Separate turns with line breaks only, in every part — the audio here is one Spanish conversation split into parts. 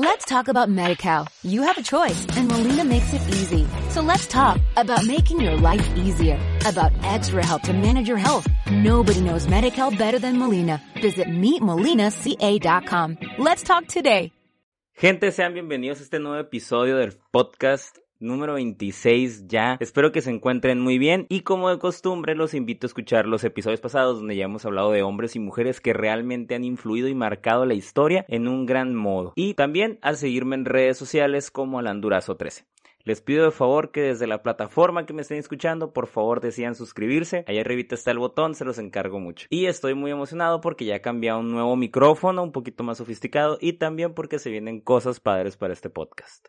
Let's talk about MediCal. You have a choice and Molina makes it easy. So let's talk about making your life easier, about extra help to manage your health. Nobody knows MediCal better than Molina. Visit meetmolinaca.com. Let's talk today.
Gente, sean bienvenidos a este nuevo episodio del podcast número 26 ya. Espero que se encuentren muy bien y como de costumbre los invito a escuchar los episodios pasados donde ya hemos hablado de hombres y mujeres que realmente han influido y marcado la historia en un gran modo. Y también a seguirme en redes sociales como Alandurazo13. Les pido de favor que desde la plataforma que me estén escuchando, por favor decidan suscribirse. Allá arriba está el botón, se los encargo mucho. Y estoy muy emocionado porque ya he cambiado un nuevo micrófono, un poquito más sofisticado, y también porque se vienen cosas padres para este podcast.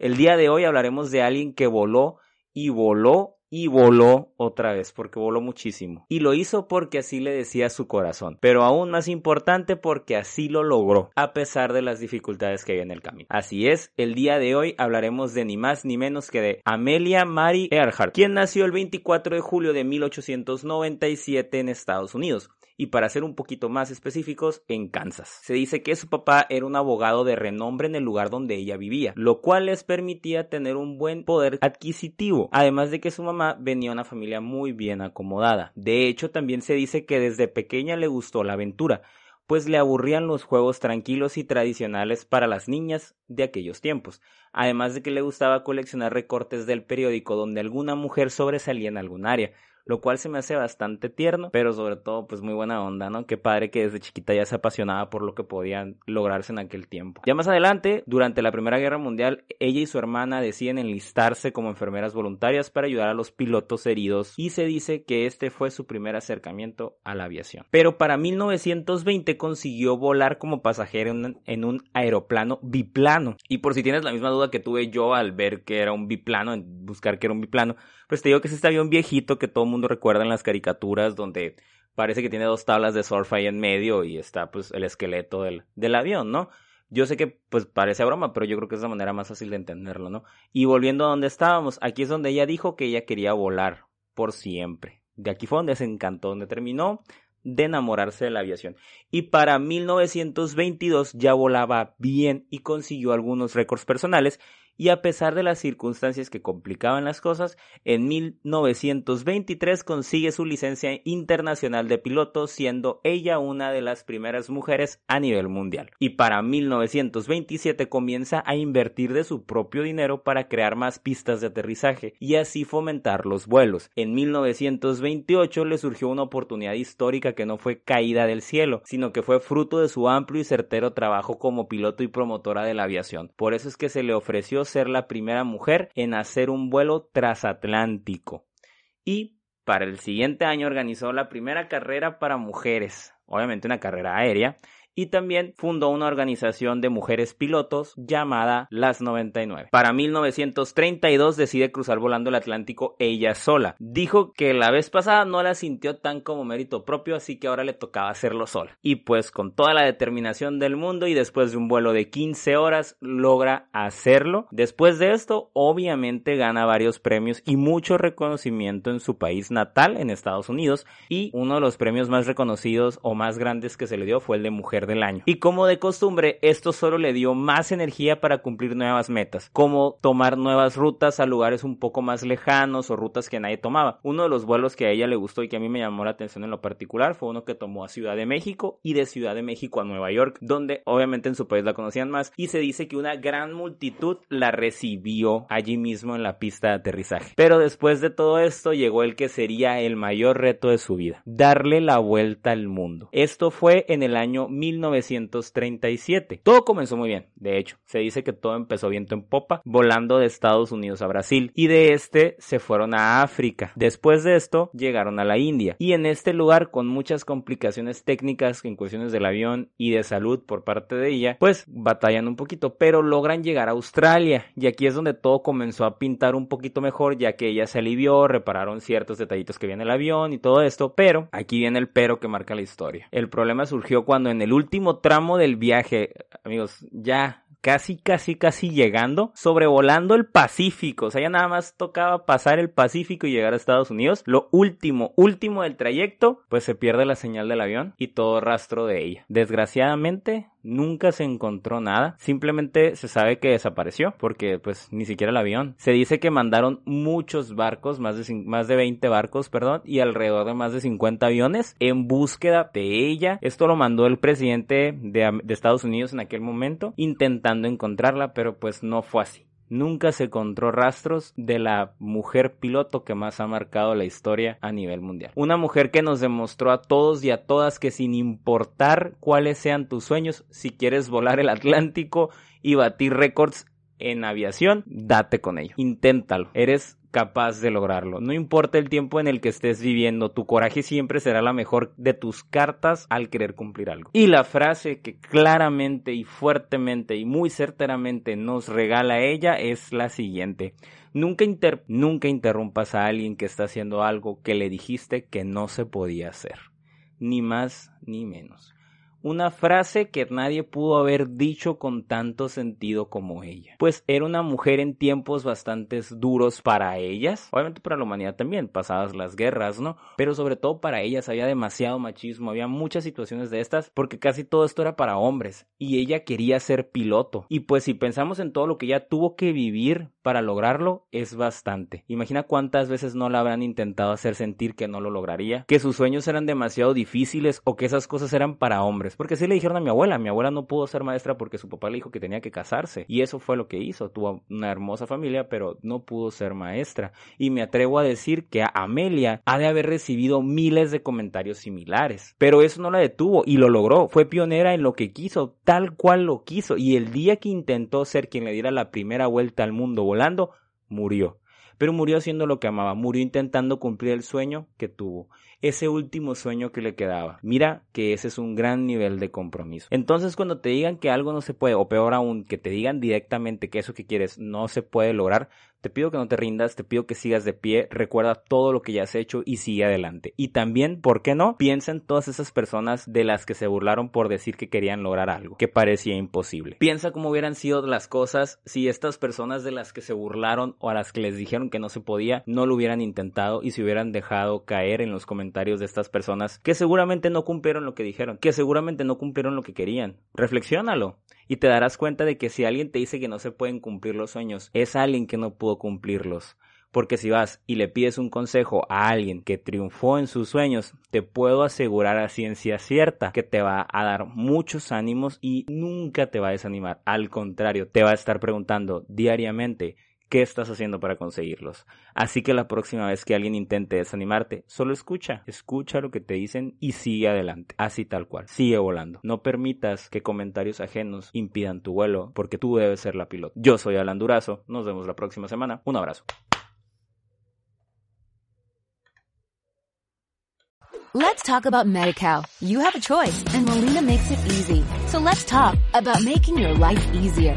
El día de hoy hablaremos de alguien que voló y voló y voló otra vez, porque voló muchísimo. Y lo hizo porque así le decía su corazón. Pero aún más importante porque así lo logró, a pesar de las dificultades que había en el camino. Así es, el día de hoy hablaremos de ni más ni menos que de Amelia Mary Earhart, quien nació el 24 de julio de 1897 en Estados Unidos y para ser un poquito más específicos, en Kansas. Se dice que su papá era un abogado de renombre en el lugar donde ella vivía, lo cual les permitía tener un buen poder adquisitivo, además de que su mamá venía de una familia muy bien acomodada. De hecho, también se dice que desde pequeña le gustó la aventura, pues le aburrían los juegos tranquilos y tradicionales para las niñas de aquellos tiempos, además de que le gustaba coleccionar recortes del periódico donde alguna mujer sobresalía en algún área, lo cual se me hace bastante tierno, pero sobre todo pues muy buena onda, ¿no? Qué padre que desde chiquita ya se apasionaba por lo que podían lograrse en aquel tiempo. Ya más adelante, durante la Primera Guerra Mundial, ella y su hermana deciden enlistarse como enfermeras voluntarias para ayudar a los pilotos heridos y se dice que este fue su primer acercamiento a la aviación. Pero para 1920 consiguió volar como pasajero en un, aeroplano biplano. Y por si tienes la misma duda que tuve yo al ver que era un biplano, en buscar que era un biplano, pues te digo que es este avión viejito que todo el mundo recuerda en las caricaturas donde parece que tiene dos tablas de surf ahí en medio y está pues el esqueleto del, del avión, ¿no? Yo sé que pues parece broma, pero yo creo que es la manera más fácil de entenderlo, ¿no? Y volviendo a donde estábamos, aquí es donde ella dijo que ella quería volar por siempre. De aquí fue donde se encantó, donde terminó de enamorarse de la aviación. Y para 1922 ya volaba bien y consiguió algunos récords personales y a pesar de las circunstancias que complicaban las cosas, en 1923 consigue su licencia internacional de piloto, siendo ella una de las primeras mujeres a nivel mundial. Y para 1927 comienza a invertir de su propio dinero para crear más pistas de aterrizaje y así fomentar los vuelos. En 1928 le surgió una oportunidad histórica que no fue caída del cielo, sino que fue fruto de su amplio y certero trabajo como piloto y promotora de la aviación. Por eso es que se le ofreció ser la primera mujer en hacer un vuelo transatlántico. Y para el siguiente año organizó la primera carrera para mujeres, obviamente una carrera aérea, y también fundó una organización de mujeres pilotos llamada Las 99. Para 1932 decide cruzar volando el Atlántico ella sola. Dijo que la vez pasada no la sintió tan como mérito propio, así que ahora le tocaba hacerlo sola. Y pues con toda la determinación del mundo y después de un vuelo de 15 horas logra hacerlo. Después de esto, obviamente gana varios premios y mucho reconocimiento en su país natal, en Estados Unidos, y uno de los premios más reconocidos o más grandes que se le dio fue el de Mujer año. Y como de costumbre, esto solo le dio más energía para cumplir nuevas metas, como tomar nuevas rutas a lugares un poco más lejanos o rutas que nadie tomaba. Uno de los vuelos que a ella le gustó y que a mí me llamó la atención en lo particular fue uno que tomó a Ciudad de México y de Ciudad de México a Nueva York, donde obviamente en su país la conocían más y se dice que una gran multitud la recibió allí mismo en la pista de aterrizaje. Pero después de todo esto llegó el que sería el mayor reto de su vida, darle la vuelta al mundo. Esto fue en el año 1937. Todo comenzó muy bien, de hecho, se dice que todo empezó viento en popa, volando de Estados Unidos a Brasil y de este se fueron a África. Después de esto llegaron a la India y en este lugar con muchas complicaciones técnicas en cuestiones del avión y de salud por parte de ella, pues batallan un poquito, pero logran llegar a Australia y aquí es donde todo comenzó a pintar un poquito mejor ya que ella se alivió, repararon ciertos detallitos que viene el avión y todo esto, pero aquí viene el pero que marca la historia. El problema surgió cuando en el último tramo del viaje, amigos, ya casi, casi, casi llegando, sobrevolando el Pacífico. O sea, ya nada más tocaba pasar el Pacífico y llegar a Estados Unidos. Lo último, último del trayecto, pues se pierde la señal del avión y todo rastro de ella. Desgraciadamente, Nunca se encontró nada, simplemente se sabe que desapareció, porque pues ni siquiera el avión. Se dice que mandaron muchos barcos, más de, más de 20 barcos, perdón, y alrededor de más de 50 aviones en búsqueda de ella. Esto lo mandó el presidente de, de Estados Unidos en aquel momento, intentando encontrarla, pero pues no fue así nunca se encontró rastros de la mujer piloto que más ha marcado la historia a nivel mundial. Una mujer que nos demostró a todos y a todas que sin importar cuáles sean tus sueños, si quieres volar el Atlántico y batir récords en aviación, date con ello. Inténtalo. Eres capaz de lograrlo. No importa el tiempo en el que estés viviendo, tu coraje siempre será la mejor de tus cartas al querer cumplir algo. Y la frase que claramente y fuertemente y muy certeramente nos regala ella es la siguiente. Nunca, nunca interrumpas a alguien que está haciendo algo que le dijiste que no se podía hacer. Ni más ni menos una frase que nadie pudo haber dicho con tanto sentido como ella. Pues era una mujer en tiempos bastante duros para ellas, obviamente para la humanidad también, pasadas las guerras, ¿no? Pero sobre todo para ellas había demasiado machismo, había muchas situaciones de estas porque casi todo esto era para hombres y ella quería ser piloto. Y pues si pensamos en todo lo que ella tuvo que vivir para lograrlo, es bastante. Imagina cuántas veces no la habrán intentado hacer sentir que no lo lograría, que sus sueños eran demasiado difíciles o que esas cosas eran para hombres porque sí le dijeron a mi abuela, mi abuela no pudo ser maestra porque su papá le dijo que tenía que casarse. Y eso fue lo que hizo. Tuvo una hermosa familia, pero no pudo ser maestra. Y me atrevo a decir que Amelia ha de haber recibido miles de comentarios similares. Pero eso no la detuvo y lo logró. Fue pionera en lo que quiso, tal cual lo quiso. Y el día que intentó ser quien le diera la primera vuelta al mundo volando, murió pero murió haciendo lo que amaba, murió intentando cumplir el sueño que tuvo, ese último sueño que le quedaba. Mira que ese es un gran nivel de compromiso. Entonces cuando te digan que algo no se puede, o peor aún, que te digan directamente que eso que quieres no se puede lograr, te pido que no te rindas, te pido que sigas de pie, recuerda todo lo que ya has hecho y sigue adelante. Y también, ¿por qué no? Piensa en todas esas personas de las que se burlaron por decir que querían lograr algo que parecía imposible. Piensa cómo hubieran sido las cosas si estas personas de las que se burlaron o a las que les dijeron que no se podía no lo hubieran intentado y se hubieran dejado caer en los comentarios de estas personas que seguramente no cumplieron lo que dijeron, que seguramente no cumplieron lo que querían. Reflexiónalo y te darás cuenta de que si alguien te dice que no se pueden cumplir los sueños, es alguien que no pudo cumplirlos. Porque si vas y le pides un consejo a alguien que triunfó en sus sueños, te puedo asegurar a ciencia cierta que te va a dar muchos ánimos y nunca te va a desanimar. Al contrario, te va a estar preguntando diariamente qué estás haciendo para conseguirlos. Así que la próxima vez que alguien intente desanimarte, solo escucha, escucha lo que te dicen y sigue adelante, así tal cual, sigue volando. No permitas que comentarios ajenos impidan tu vuelo, porque tú debes ser la piloto. Yo soy Alan Durazo, nos vemos la próxima semana, un abrazo.
Let's talk about MediCal. You have a choice and Molina makes it easy. So let's talk about making your life easier,